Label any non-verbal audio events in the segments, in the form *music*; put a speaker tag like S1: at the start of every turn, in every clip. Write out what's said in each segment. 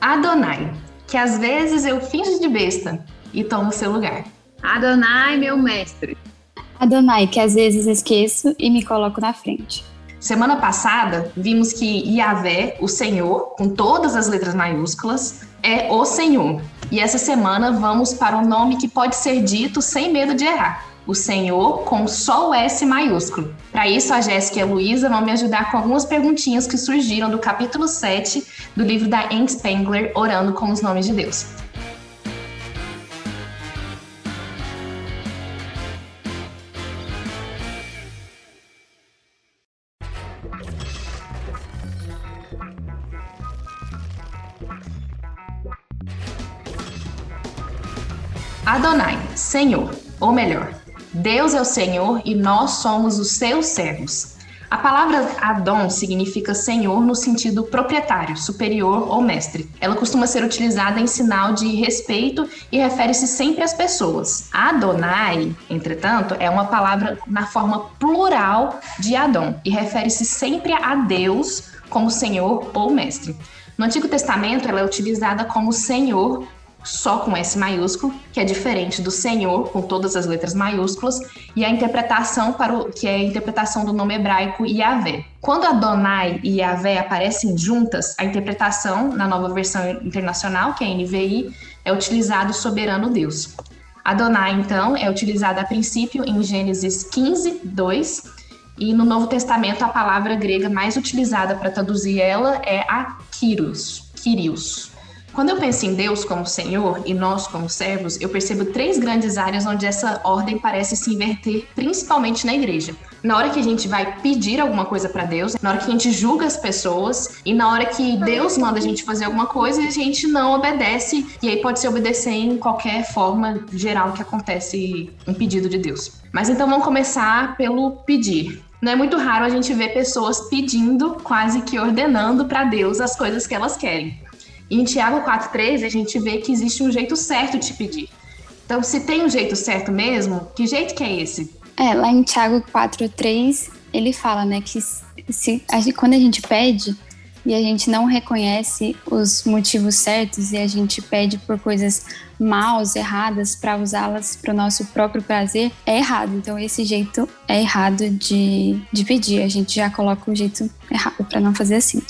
S1: Adonai, que às vezes eu finjo de besta e tomo seu lugar.
S2: Adonai, meu mestre.
S3: Adonai, que às vezes esqueço e me coloco na frente.
S1: Semana passada, vimos que Yahvé, o Senhor, com todas as letras maiúsculas, é o Senhor. E essa semana vamos para um nome que pode ser dito sem medo de errar. O Senhor com só o S maiúsculo. Para isso, a Jéssica e a Luísa vão me ajudar com algumas perguntinhas que surgiram do capítulo 7 do livro da Anne Spengler, Orando com os Nomes de Deus. Adonai, Senhor, ou melhor, Deus é o Senhor e nós somos os seus servos. A palavra Adon significa senhor no sentido proprietário, superior ou mestre. Ela costuma ser utilizada em sinal de respeito e refere-se sempre às pessoas. Adonai, entretanto, é uma palavra na forma plural de Adon e refere-se sempre a Deus como senhor ou mestre. No Antigo Testamento, ela é utilizada como senhor só com S maiúsculo, que é diferente do Senhor com todas as letras maiúsculas, e a interpretação para o que é a interpretação do nome hebraico Yahvé. Quando Adonai e Yahvé aparecem juntas, a interpretação na nova versão internacional, que é a NVI, é utilizado soberano Deus. Adonai, então, é utilizada a princípio em Gênesis 15, 2, e no Novo Testamento a palavra grega mais utilizada para traduzir ela é a Kyrios, Kyrios. Quando eu penso em Deus como Senhor e nós como servos, eu percebo três grandes áreas onde essa ordem parece se inverter, principalmente na igreja. Na hora que a gente vai pedir alguma coisa para Deus, na hora que a gente julga as pessoas e na hora que Deus manda a gente fazer alguma coisa e a gente não obedece, e aí pode se obedecer em qualquer forma geral que acontece um pedido de Deus. Mas então vamos começar pelo pedir. Não é muito raro a gente ver pessoas pedindo, quase que ordenando para Deus as coisas que elas querem. Em Tiago 4,13 a gente vê que existe um jeito certo de pedir. Então, se tem um jeito certo mesmo, que jeito que é esse?
S3: É, lá em Tiago 4,3 ele fala, né, que se, a quando a gente pede e a gente não reconhece os motivos certos e a gente pede por coisas maus, erradas, para usá-las para o nosso próprio prazer, é errado. Então, esse jeito é errado de, de pedir. A gente já coloca o jeito errado para não fazer assim.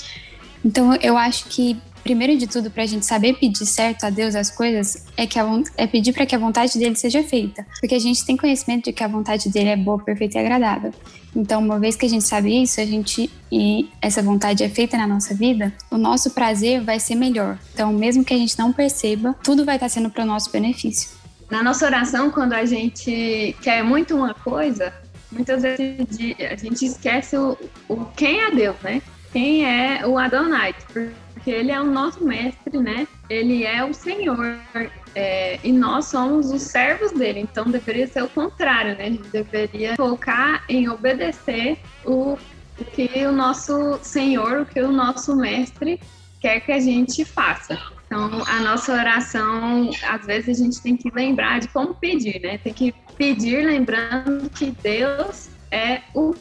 S3: Então, eu acho que primeiro de tudo, para a gente saber pedir certo a Deus as coisas, é, que a, é pedir para que a vontade dele seja feita. Porque a gente tem conhecimento de que a vontade dele é boa, perfeita e agradável. Então, uma vez que a gente sabe isso, a gente e essa vontade é feita na nossa vida, o nosso prazer vai ser melhor. Então, mesmo que a gente não perceba, tudo vai estar sendo para o nosso benefício.
S2: Na nossa oração, quando a gente quer muito uma coisa, muitas vezes a gente esquece o, o quem é Deus, né? Quem é o Adonai? porque ele é o nosso mestre, né? Ele é o Senhor é, e nós somos os servos dele. Então deveria ser o contrário, né? A gente deveria focar em obedecer o, o que o nosso Senhor, o que o nosso mestre quer que a gente faça. Então, a nossa oração, às vezes a gente tem que lembrar de como pedir, né? Tem que pedir lembrando que Deus é o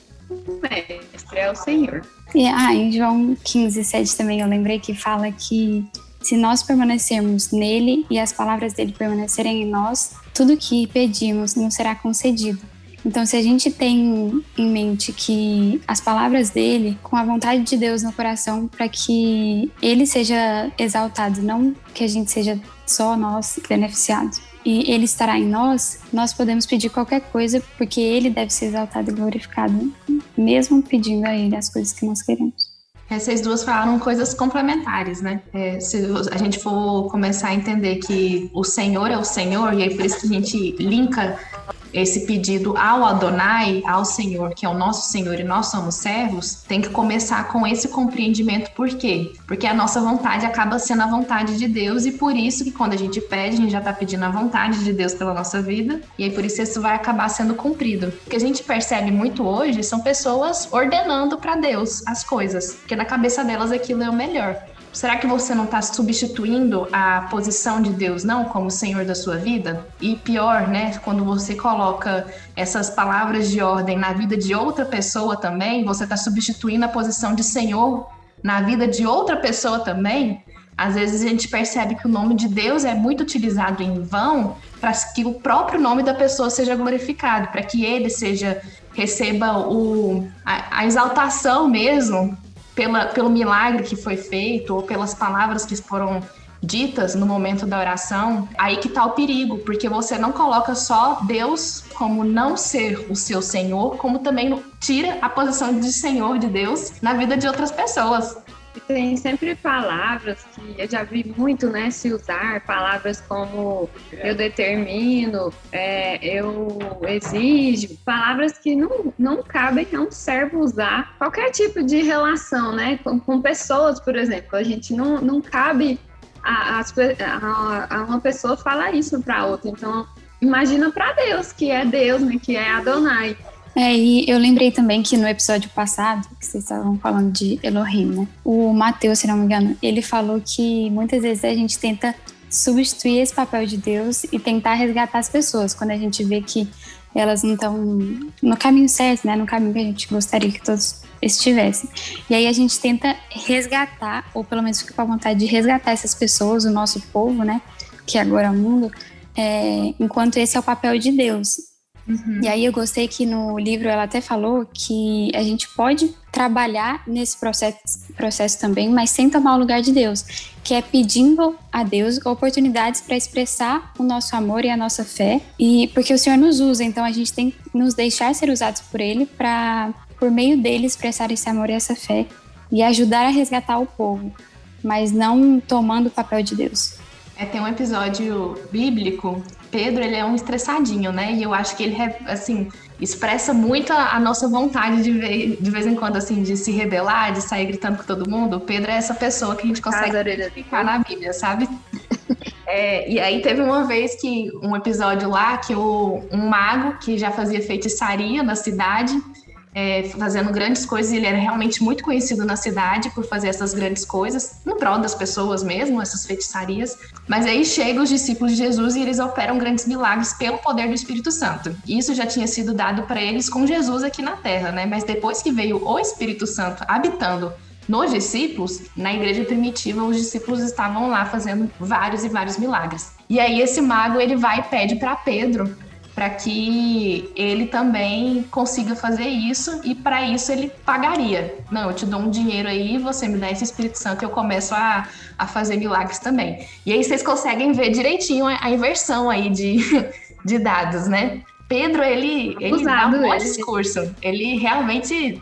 S2: mestre, é o Senhor.
S3: E ah, em João 15, 7 também eu lembrei que fala que se nós permanecermos nele e as palavras dele permanecerem em nós, tudo que pedimos nos será concedido. Então, se a gente tem em mente que as palavras dele, com a vontade de Deus no coração, para que ele seja exaltado, não que a gente seja só nós beneficiados e Ele estará em nós, nós podemos pedir qualquer coisa, porque Ele deve ser exaltado e glorificado, mesmo pedindo a Ele as coisas que nós queremos.
S1: Essas duas falaram coisas complementares, né? É, se a gente for começar a entender que o Senhor é o Senhor, e aí por isso que a gente linka esse pedido ao Adonai, ao Senhor, que é o nosso Senhor e nós somos servos, tem que começar com esse compreendimento. Por quê? Porque a nossa vontade acaba sendo a vontade de Deus e por isso que quando a gente pede, a gente já está pedindo a vontade de Deus pela nossa vida e aí por isso isso vai acabar sendo cumprido. O que a gente percebe muito hoje são pessoas ordenando para Deus as coisas, porque na cabeça delas aquilo é o melhor. Será que você não está substituindo a posição de Deus não como Senhor da sua vida? E pior, né, quando você coloca essas palavras de ordem na vida de outra pessoa também, você está substituindo a posição de Senhor na vida de outra pessoa também. Às vezes a gente percebe que o nome de Deus é muito utilizado em vão para que o próprio nome da pessoa seja glorificado, para que ele seja receba o, a, a exaltação mesmo pela, pelo milagre que foi feito ou pelas palavras que foram ditas no momento da oração, aí que tá o perigo, porque você não coloca só Deus como não ser o seu Senhor, como também tira a posição de Senhor de Deus na vida de outras pessoas.
S2: Tem sempre palavras que eu já vi muito, né, se usar, palavras como eu determino, é, eu exijo, palavras que não, não cabem a um servo usar qualquer tipo de relação, né, com, com pessoas, por exemplo. A gente não, não cabe a, a, a uma pessoa falar isso para outra. Então, imagina para Deus, que é Deus, né, que é Adonai.
S3: É, e eu lembrei também que no episódio passado, que vocês estavam falando de Elohim, né? O Mateus, se não me engano, ele falou que muitas vezes a gente tenta substituir esse papel de Deus e tentar resgatar as pessoas quando a gente vê que elas não estão no caminho certo, né? No caminho que a gente gostaria que todos estivessem. E aí a gente tenta resgatar, ou pelo menos fica com a vontade de resgatar essas pessoas, o nosso povo, né? Que agora é o mundo, é, enquanto esse é o papel de Deus. Uhum. E aí eu gostei que no livro ela até falou que a gente pode trabalhar nesse processo, processo também, mas sem tomar o lugar de Deus, que é pedindo a Deus oportunidades para expressar o nosso amor e a nossa fé, e porque o Senhor nos usa, então a gente tem que nos deixar ser usados por Ele para, por meio dele, expressar esse amor e essa fé e ajudar a resgatar o povo, mas não tomando o papel de Deus.
S1: É, tem um episódio bíblico Pedro, ele é um estressadinho, né? E eu acho que ele, assim, expressa muito a, a nossa vontade de, ver, de vez em quando, assim, de se rebelar, de sair gritando com todo mundo. O Pedro é essa pessoa que a gente consegue ficar na Bíblia, sabe? *laughs* É, e aí teve uma vez que um episódio lá que o, um mago que já fazia feitiçaria na cidade é, fazendo grandes coisas, ele era realmente muito conhecido na cidade por fazer essas grandes coisas, no prol das pessoas mesmo, essas feitiçarias. Mas aí chegam os discípulos de Jesus e eles operam grandes milagres pelo poder do Espírito Santo. Isso já tinha sido dado para eles com Jesus aqui na terra, né? Mas depois que veio o Espírito Santo habitando nos discípulos, na igreja primitiva, os discípulos estavam lá fazendo vários e vários milagres. E aí esse mago ele vai e pede para Pedro para que ele também consiga fazer isso e para isso ele pagaria. Não, eu te dou um dinheiro aí, você me dá esse Espírito Santo e eu começo a, a fazer milagres também. E aí vocês conseguem ver direitinho a, a inversão aí de, *laughs* de dados, né? Pedro, ele, ele dá um bom discurso. Ele realmente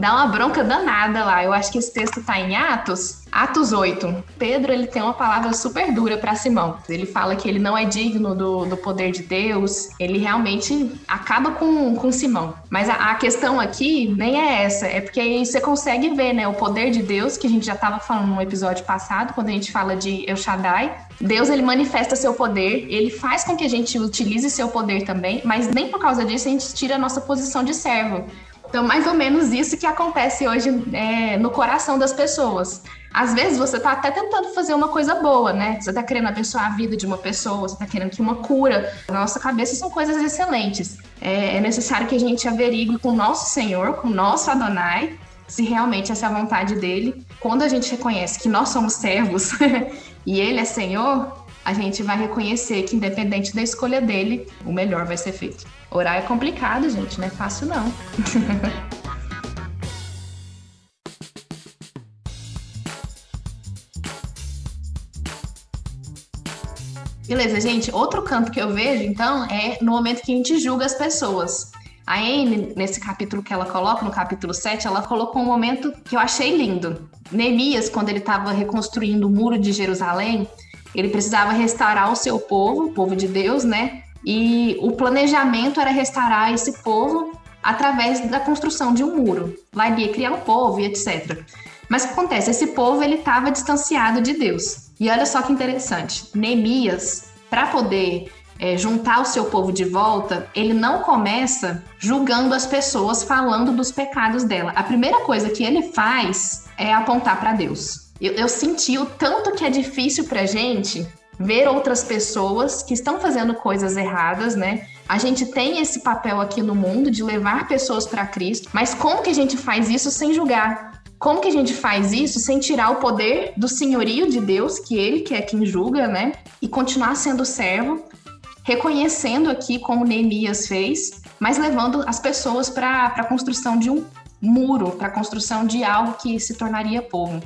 S1: dá uma bronca danada lá. Eu acho que esse texto está em Atos, Atos 8. Pedro, ele tem uma palavra super dura para Simão. Ele fala que ele não é digno do, do poder de Deus. Ele realmente acaba com, com Simão. Mas a, a questão aqui nem é essa. É porque aí você consegue ver, né, o poder de Deus, que a gente já estava falando no episódio passado, quando a gente fala de El Shaddai. Deus, ele manifesta seu poder, ele faz com que a gente utilize seu poder também, mas nem por causa disso a gente tira a nossa posição de servo. Então, mais ou menos isso que acontece hoje é, no coração das pessoas. Às vezes você está até tentando fazer uma coisa boa, né? Você está querendo abençoar a vida de uma pessoa, você está querendo que uma cura. Na nossa cabeça são coisas excelentes. É, é necessário que a gente averigue com o nosso Senhor, com o nosso Adonai, se realmente essa é a vontade dele. Quando a gente reconhece que nós somos servos *laughs* e ele é Senhor, a gente vai reconhecer que, independente da escolha dele, o melhor vai ser feito. Orar é complicado, gente, não é fácil não. *laughs* Beleza, gente. Outro campo que eu vejo, então, é no momento que a gente julga as pessoas. A Anne, nesse capítulo que ela coloca, no capítulo 7, ela colocou um momento que eu achei lindo. Neemias, quando ele estava reconstruindo o muro de Jerusalém, ele precisava restaurar o seu povo, o povo de Deus, né? E o planejamento era restaurar esse povo através da construção de um muro. Lá ele ia criar um povo e etc. Mas o que acontece? Esse povo ele estava distanciado de Deus. E olha só que interessante. Neemias, para poder é, juntar o seu povo de volta, ele não começa julgando as pessoas, falando dos pecados dela. A primeira coisa que ele faz é apontar para Deus. Eu, eu senti o tanto que é difícil para gente ver outras pessoas que estão fazendo coisas erradas, né? A gente tem esse papel aqui no mundo de levar pessoas para Cristo, mas como que a gente faz isso sem julgar? como que a gente faz isso sem tirar o poder do senhorio de Deus, que ele que é quem julga, né? E continuar sendo servo, reconhecendo aqui como Neemias fez, mas levando as pessoas para a construção de um muro, para a construção de algo que se tornaria povo.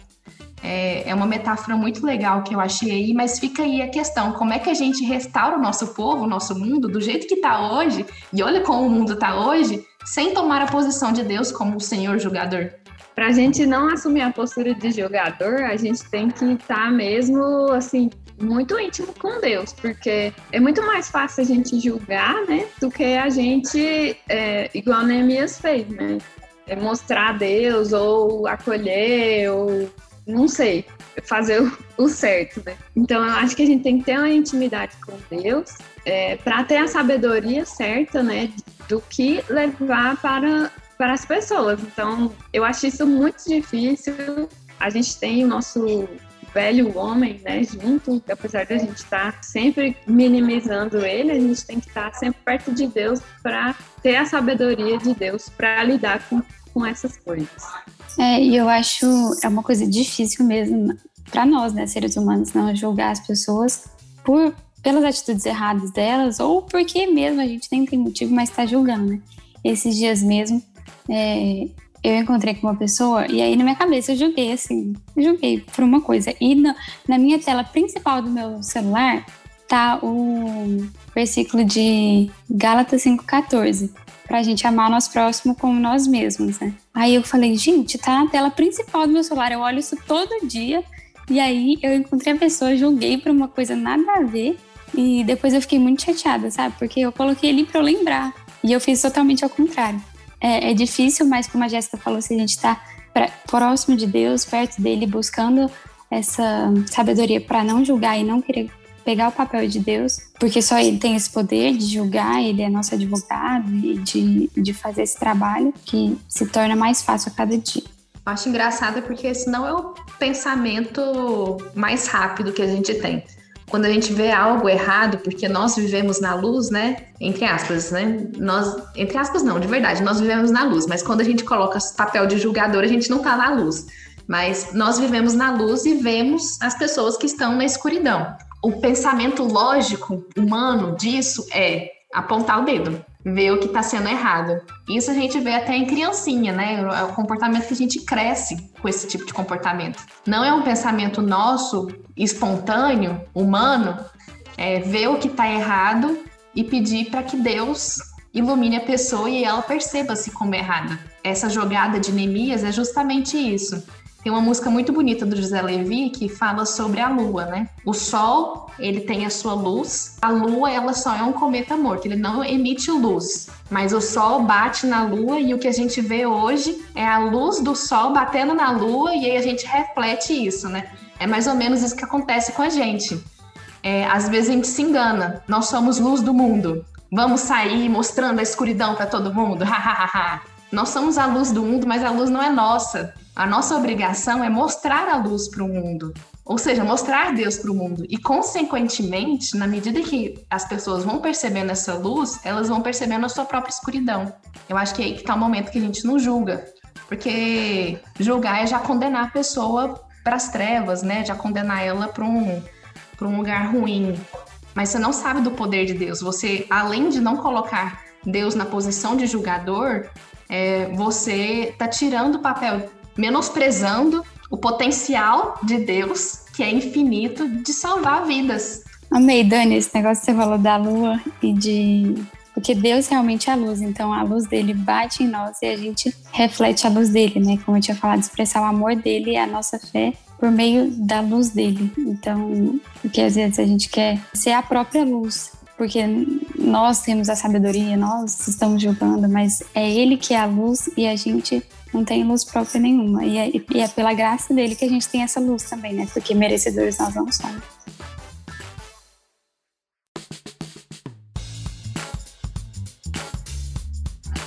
S1: É, é uma metáfora muito legal que eu achei aí, mas fica aí a questão: como é que a gente restaura o nosso povo, o nosso mundo, do jeito que está hoje, e olha como o mundo está hoje, sem tomar a posição de Deus como o Senhor julgador?
S2: Para a gente não assumir a postura de jogador, a gente tem que estar tá mesmo assim muito íntimo com Deus, porque é muito mais fácil a gente julgar, né, do que a gente, é, igual Neemias fez, né, é mostrar a Deus ou acolher ou não sei, fazer o, certo, né? Então eu acho que a gente tem que ter uma intimidade com Deus é, para ter a sabedoria certa, né, do que levar para para as pessoas. Então eu acho isso muito difícil. A gente tem o nosso velho homem, né, junto, apesar de a gente estar tá sempre minimizando ele, a gente tem que estar tá sempre perto de Deus para ter a sabedoria de Deus para lidar com, com essas coisas.
S3: É, e eu acho é uma coisa difícil mesmo para nós, né, seres humanos, não julgar as pessoas por pelas atitudes erradas delas ou porque mesmo a gente nem tem motivo, mas está julgando, né? Esses dias mesmo, é, eu encontrei com uma pessoa e aí na minha cabeça eu julguei assim, julguei por uma coisa. E na, na minha tela principal do meu celular tá o versículo de Gálatas 5,14 pra gente amar nosso próximo como nós mesmos, né? Aí eu falei, gente, tá na tela principal do meu celular, eu olho isso todo dia. E aí eu encontrei a pessoa, julguei por uma coisa nada a ver. E depois eu fiquei muito chateada, sabe? Porque eu coloquei ali pra eu lembrar. E eu fiz totalmente ao contrário. É, é difícil, mas como a Jéssica falou, se a gente tá pra, próximo de Deus, perto dele, buscando essa sabedoria para não julgar e não querer pegar o papel de Deus, porque só ele tem esse poder de julgar, ele é nosso advogado e de, de fazer esse trabalho que se torna mais fácil a cada dia.
S1: Eu acho engraçado porque esse não é o pensamento mais rápido que a gente tem. Quando a gente vê algo errado, porque nós vivemos na luz, né? Entre aspas, né? Nós, entre aspas, não, de verdade, nós vivemos na luz, mas quando a gente coloca papel de julgador, a gente não tá na luz. Mas nós vivemos na luz e vemos as pessoas que estão na escuridão o pensamento lógico humano disso é apontar o dedo, ver o que está sendo errado. Isso a gente vê até em criancinha, né? É o comportamento que a gente cresce com esse tipo de comportamento. Não é um pensamento nosso, espontâneo, humano, é ver o que está errado e pedir para que Deus ilumine a pessoa e ela perceba-se como errada. Essa jogada de Neemias é justamente isso. Tem uma música muito bonita do José Levi que fala sobre a lua, né? O sol, ele tem a sua luz. A lua, ela só é um cometa morto, ele não emite luz. Mas o sol bate na lua e o que a gente vê hoje é a luz do sol batendo na lua e aí a gente reflete isso, né? É mais ou menos isso que acontece com a gente. É, às vezes a gente se engana. Nós somos luz do mundo. Vamos sair mostrando a escuridão para todo mundo. *laughs* Nós somos a luz do mundo, mas a luz não é nossa. A nossa obrigação é mostrar a luz para o mundo, ou seja, mostrar Deus para o mundo. E, consequentemente, na medida que as pessoas vão percebendo essa luz, elas vão percebendo a sua própria escuridão. Eu acho que é aí que está o momento que a gente não julga, porque julgar é já condenar a pessoa para as trevas, né? Já condenar ela para um, um lugar ruim. Mas você não sabe do poder de Deus. Você, além de não colocar Deus na posição de julgador, é, você está tirando o papel menosprezando o potencial de Deus, que é infinito, de salvar vidas.
S3: Amei, Dani, esse negócio que você falou da lua e de. Porque Deus realmente é a luz, então a luz dele bate em nós e a gente reflete a luz dele, né? Como eu tinha falado, expressar o amor dele e a nossa fé por meio da luz dele. Então, porque às vezes a gente quer ser a própria luz, porque nós temos a sabedoria, nós estamos julgando, mas é ele que é a luz e a gente não tem luz própria nenhuma. E é, e é pela graça dele que a gente tem essa luz também, né? Porque merecedores nós não somos.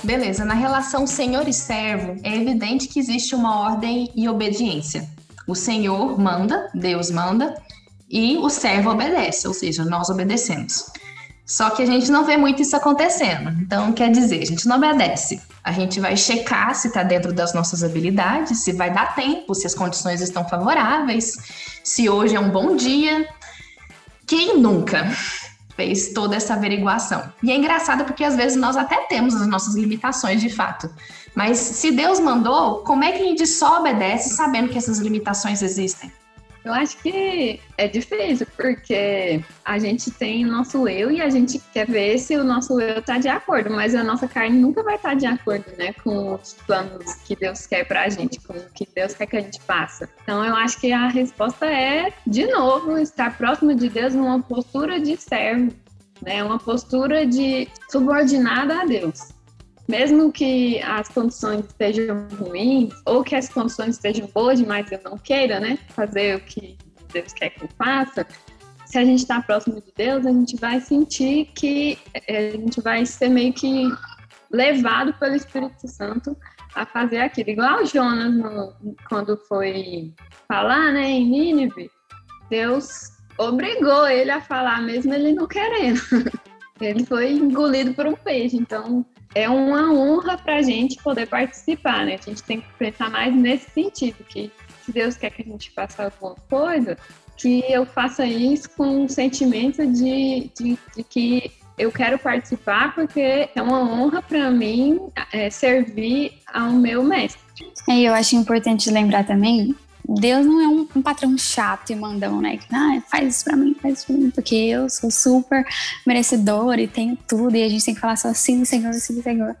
S1: Beleza, na relação senhor e servo, é evidente que existe uma ordem e obediência. O senhor manda, Deus manda, e o servo obedece, ou seja, nós obedecemos. Só que a gente não vê muito isso acontecendo. Então, quer dizer, a gente não obedece. A gente vai checar se está dentro das nossas habilidades, se vai dar tempo, se as condições estão favoráveis, se hoje é um bom dia. Quem nunca fez toda essa averiguação? E é engraçado porque às vezes nós até temos as nossas limitações de fato. Mas se Deus mandou, como é que a gente só obedece sabendo que essas limitações existem?
S2: Eu acho que é difícil, porque a gente tem o nosso eu e a gente quer ver se o nosso eu está de acordo, mas a nossa carne nunca vai estar tá de acordo, né, com os planos que Deus quer para a gente, com o que Deus quer que a gente faça. Então eu acho que a resposta é, de novo, estar próximo de Deus numa postura de servo, né, uma postura de subordinada a Deus mesmo que as condições estejam ruins, ou que as condições estejam boas demais eu não queira, né, fazer o que Deus quer que eu faça, se a gente está próximo de Deus, a gente vai sentir que é, a gente vai ser meio que levado pelo Espírito Santo a fazer aquilo. Igual Jonas, no, quando foi falar né, em Nínive, Deus obrigou ele a falar, mesmo ele não querendo. *laughs* Ele foi engolido por um peixe. Então, é uma honra para a gente poder participar, né? A gente tem que pensar mais nesse sentido, que se Deus quer que a gente faça alguma coisa, que eu faça isso com um sentimento de, de, de que eu quero participar porque é uma honra para mim é, servir ao meu mestre.
S3: E eu acho importante lembrar também Deus não é um, um, patrão chato e mandão, né? Que, ah, faz isso pra mim, faz isso pra mim, porque eu sou super merecedor e tenho tudo, e a gente tem que falar só sim, Senhor, sim, Senhor.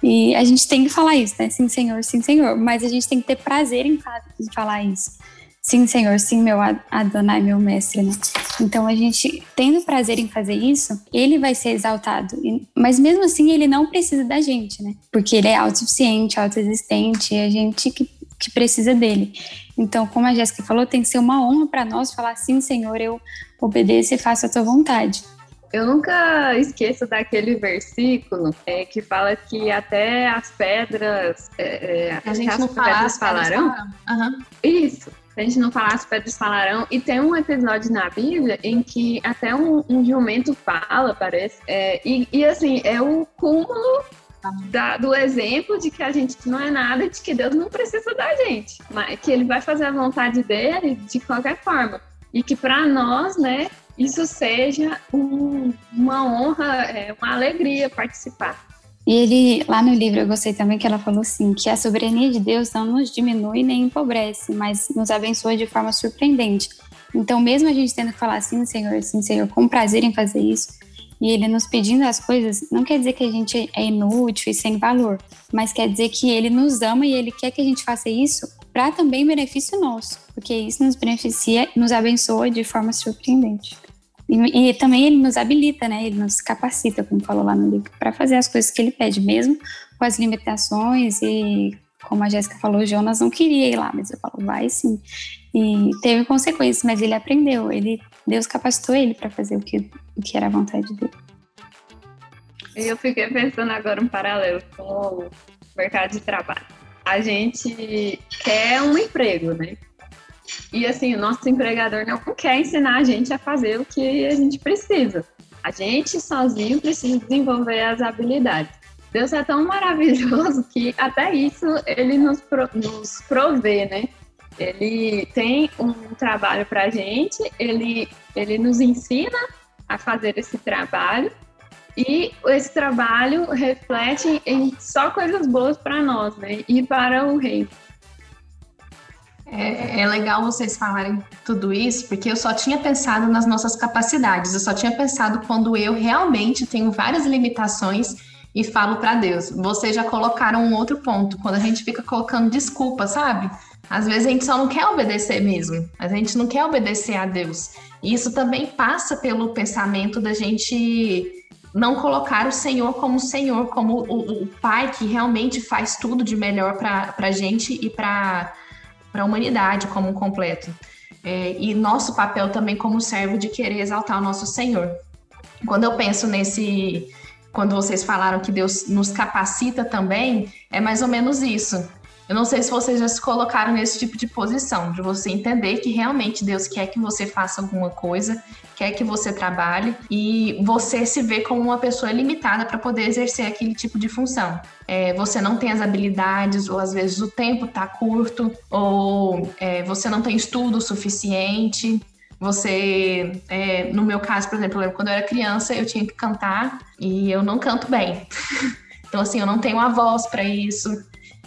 S3: E a gente tem que falar isso, né? Sim, Senhor, sim, Senhor. Mas a gente tem que ter prazer em, em falar isso. Sim, Senhor, sim, meu Adonai, meu mestre, né? Então a gente, tendo prazer em fazer isso, ele vai ser exaltado. Mas mesmo assim, ele não precisa da gente, né? Porque ele é autossuficiente, autoexistente, e a gente que, que precisa dele. Então, como a Jéssica falou, tem que ser uma honra para nós falar sim, Senhor, eu obedeço e faço a tua vontade.
S2: Eu nunca esqueço daquele versículo é, que fala que até as pedras. É,
S1: é a gente não fala, pedras falarão. Uhum.
S2: Isso. A gente não falar as pedras falarão. E tem um episódio na Bíblia em que até um, um jumento fala, parece. É, e, e assim, é o cúmulo da, do exemplo de que a gente não é nada de que Deus não precisa da gente, mas que Ele vai fazer a vontade dele de qualquer forma. E que para nós, né, isso seja um, uma honra, é, uma alegria participar.
S3: E ele, lá no livro, eu gostei também que ela falou assim: que a soberania de Deus não nos diminui nem empobrece, mas nos abençoa de forma surpreendente. Então, mesmo a gente tendo que falar assim, Senhor, sim, Senhor, com prazer em fazer isso, e ele nos pedindo as coisas, não quer dizer que a gente é inútil e sem valor, mas quer dizer que ele nos ama e ele quer que a gente faça isso para também benefício nosso, porque isso nos beneficia, nos abençoa de forma surpreendente. E, e, também ele nos habilita, né? Ele nos capacita, como falou lá no livro, para fazer as coisas que ele pede, mesmo com as limitações e como a Jéssica falou, Jonas não queria ir lá, mas eu falo, vai sim. E teve consequências, mas ele aprendeu, ele Deus capacitou ele para fazer o que, o que era a vontade dele.
S2: Eu fiquei pensando agora um paralelo com o mercado de trabalho. A gente quer um emprego, né? E assim, o nosso empregador não quer ensinar a gente a fazer o que a gente precisa. A gente sozinho precisa desenvolver as habilidades. Deus é tão maravilhoso que até isso ele nos, pro, nos provê, né? Ele tem um trabalho para a gente, ele, ele nos ensina a fazer esse trabalho e esse trabalho reflete em só coisas boas para nós, né? E para o reino.
S1: É, é, legal vocês falarem tudo isso, porque eu só tinha pensado nas nossas capacidades, eu só tinha pensado quando eu realmente tenho várias limitações e falo para Deus. Vocês já colocaram um outro ponto, quando a gente fica colocando desculpa, sabe? Às vezes a gente só não quer obedecer mesmo, a gente não quer obedecer a Deus. E isso também passa pelo pensamento da gente não colocar o Senhor como Senhor, como o, o Pai que realmente faz tudo de melhor para a gente e para a humanidade como um completo. É, e nosso papel também como servo de querer exaltar o nosso Senhor. Quando eu penso nesse, quando vocês falaram que Deus nos capacita também, é mais ou menos isso Eu não sei se vocês já se colocaram nesse tipo de posição, de você entender que realmente Deus quer que você faça alguma coisa, quer que você trabalhe e você se vê como uma pessoa limitada para poder exercer aquele tipo de função. É, você não tem as habilidades, ou às vezes o tempo está curto, ou é, você não tem estudo suficiente. Você, é, no meu caso, por exemplo, quando eu era criança, eu tinha que cantar e eu não canto bem. *laughs* então, assim, eu não tenho a voz para isso.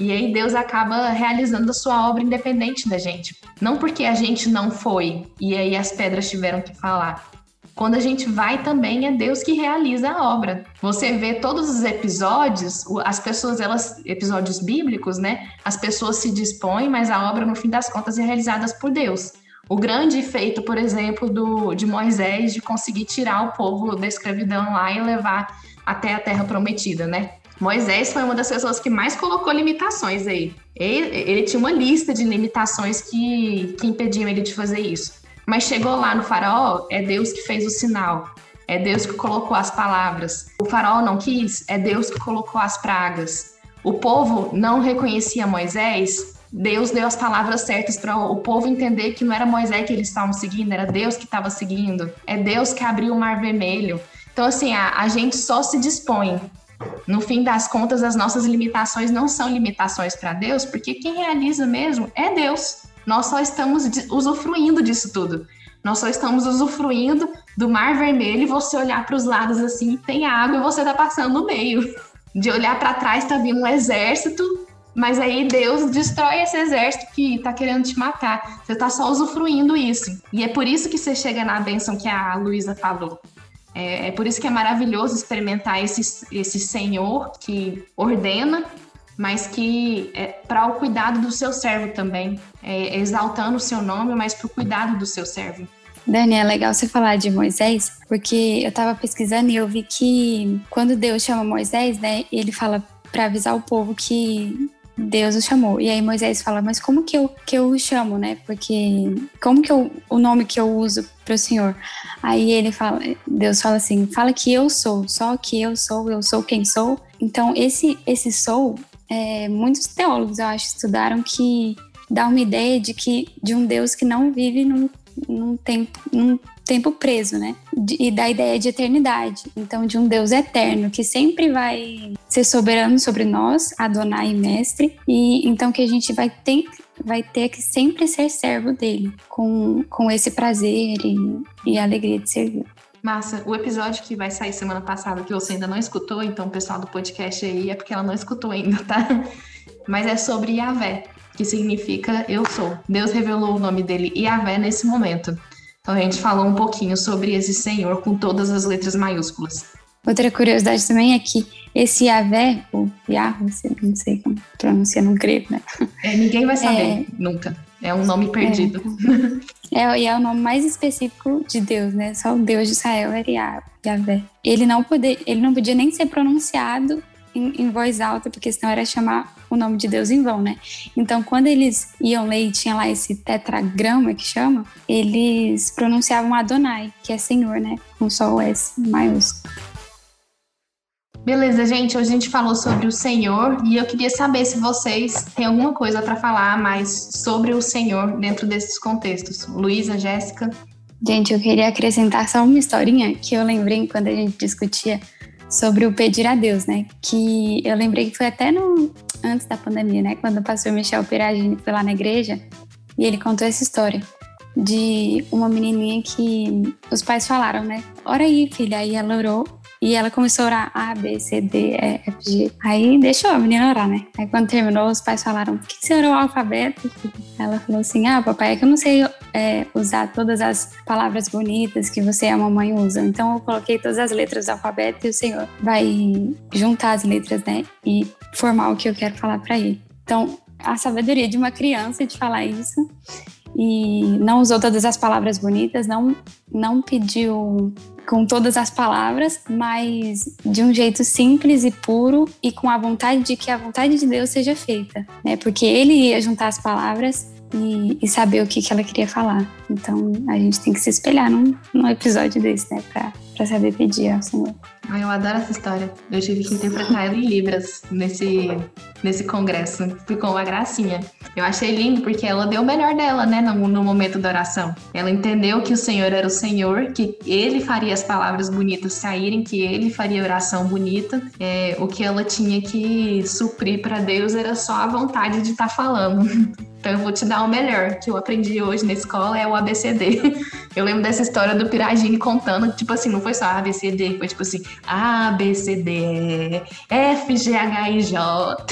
S1: E aí Deus acaba realizando a sua obra independente da gente. Não porque a gente não foi e aí as pedras tiveram que falar. Quando a gente vai também é Deus que realiza a obra. Você vê todos os episódios, as pessoas, elas, episódios bíblicos, né? As pessoas se dispõem, mas a obra no fim das contas é realizada por Deus. O grande feito, por exemplo, do, de Moisés de conseguir tirar o povo da escravidão lá e levar até a terra prometida, né? Moisés foi uma das pessoas que mais colocou limitações aí. Ele, ele tinha uma lista de limitações que, que impediam ele de fazer isso. Mas chegou lá no faraó, é Deus que fez o sinal. É Deus que colocou as palavras. O faraó não quis, é Deus que colocou as pragas. O povo não reconhecia Moisés, Deus deu as palavras certas para o povo entender que não era Moisés que eles estavam seguindo, era Deus que estava seguindo. É Deus que abriu o mar vermelho. Então, assim, a, a gente só se dispõe no fim das contas, as nossas limitações não são limitações para Deus, porque quem realiza mesmo é Deus. Nós só estamos usufruindo disso tudo. Nós só estamos usufruindo do Mar Vermelho e você olhar para os lados assim, tem água e você está passando no meio. De olhar para trás está vindo um exército, mas aí Deus destrói esse exército que está querendo te matar. Você está só usufruindo isso. E é por isso que você chega na bênção que a Luísa falou. É, é por isso que é maravilhoso experimentar esse, esse Senhor que ordena, mas que é para o cuidado do seu servo também, é, exaltando o seu nome, mas para o cuidado do seu servo.
S3: Dani, é legal você falar de Moisés, porque eu estava pesquisando e eu vi que quando Deus chama Moisés, né, ele fala para avisar o povo que Deus o chamou. E aí Moisés fala, mas como que eu, que eu o chamo, né? Porque como que eu, o nome que eu uso para o Senhor? Aí ele fala, Deus fala assim, fala que eu sou, só que eu sou, eu sou quem sou. Então esse esse sou, é, muitos teólogos eu acho estudaram que dá uma ideia de que de um Deus que não vive num, num tempo num tempo preso, né? E da ideia de eternidade. Então, de um Deus eterno que sempre vai ser soberano sobre nós, Adonai e mestre, e então que a gente vai ter vai ter que sempre ser servo dele, com, com esse prazer e, e alegria de servir.
S1: Massa, o episódio que vai sair semana passada, que você ainda não escutou, então o pessoal do podcast aí é porque ela não escutou ainda, tá? Mas é sobre Yahvé, que significa eu sou. Deus revelou o nome dele Yahvé nesse momento. Então a gente falou um pouquinho sobre esse Senhor com todas as letras maiúsculas.
S3: Outra curiosidade também é que esse Yahvé, ou Yahweh, não sei como pronuncia no grego, né?
S1: É, ninguém vai saber, é, nunca. É um nome perdido.
S3: É, *laughs* é, e é o nome mais específico de Deus, né? Só o Deus de Israel era Yahvé. Ele não, poder, ele não podia nem ser pronunciado em, em, voz alta, porque senão era chamar o nome de Deus em vão, né? Então, quando eles iam ler e tinha lá esse tetragrama que chama, eles pronunciavam Adonai, que é Senhor, né? Com só o S maiúsculo.
S1: Beleza, gente. Hoje a gente falou sobre o Senhor e eu queria saber se vocês têm alguma coisa para falar mais sobre o Senhor dentro desses contextos. Luísa, Jéssica.
S3: Gente, eu queria acrescentar só uma historinha que eu lembrei quando a gente discutia sobre o pedir a Deus, né? Que eu lembrei que foi até no antes da pandemia, né? Quando o pastor Michel Peragini foi lá na igreja e ele contou essa história de uma menininha que os pais falaram, né? Ora aí, filha. Aí ela orou e ela começou a orar A, B, C, D, E, F, G. Aí deixou a menina orar, né? Aí quando terminou, os pais falaram: Por que você orou o alfabeto? Ela falou assim: Ah, papai, é que eu não sei é, usar todas as palavras bonitas que você e a mamãe usam. Então eu coloquei todas as letras do alfabeto e o Senhor vai juntar as letras, né? E formar o que eu quero falar para ele. Então, a sabedoria de uma criança de falar isso e não usou todas as palavras bonitas, não, não pediu com todas as palavras, mas de um jeito simples e puro e com a vontade de que a vontade de Deus seja feita, né? Porque ele ia juntar as palavras e, e saber o que, que ela queria falar. Então a gente tem que se espelhar num, num episódio desse, né? Pra, pra saber pedir ao Senhor.
S1: eu adoro essa história. Eu tive que interpretar ela em Libras nesse, nesse congresso. Ficou uma gracinha. Eu achei lindo porque ela deu o melhor dela, né, no, no momento da oração. Ela entendeu que o Senhor era o Senhor, que ele faria as palavras bonitas saírem, que ele faria oração bonita. É, o que ela tinha que suprir para Deus era só a vontade de estar tá falando. *laughs* Então eu vou te dar o melhor que eu aprendi hoje na escola é o ABCD. *laughs* Eu lembro dessa história do Piragini contando, tipo assim, não foi só ABCD, foi tipo assim, ABCD, F, G, H, I, J.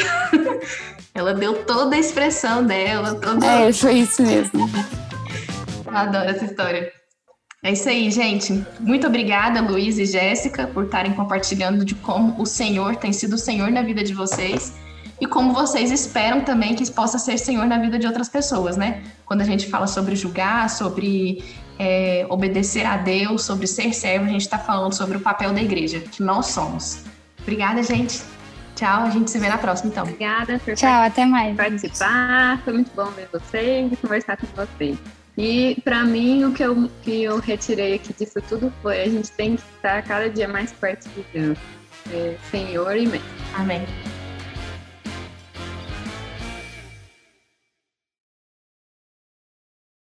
S1: *laughs* Ela deu toda a expressão dela. Toda...
S3: É, foi isso mesmo.
S1: Eu adoro essa história. É isso aí, gente. Muito obrigada, Luiz e Jéssica, por estarem compartilhando de como o Senhor tem sido o Senhor na vida de vocês e como vocês esperam também que possa ser Senhor na vida de outras pessoas, né? Quando a gente fala sobre julgar, sobre é, obedecer a Deus, sobre ser servo, a gente está falando sobre o papel da igreja, que nós somos. Obrigada, gente. Tchau, a gente se vê na próxima, então.
S2: Obrigada por
S3: Tchau, até mais.
S2: participar. Foi muito bom ver vocês e conversar com vocês. E para mim, o que eu, que eu retirei aqui disso tudo foi a gente tem que estar cada dia mais perto de Deus. É, Senhor e Mestre.
S1: Amém.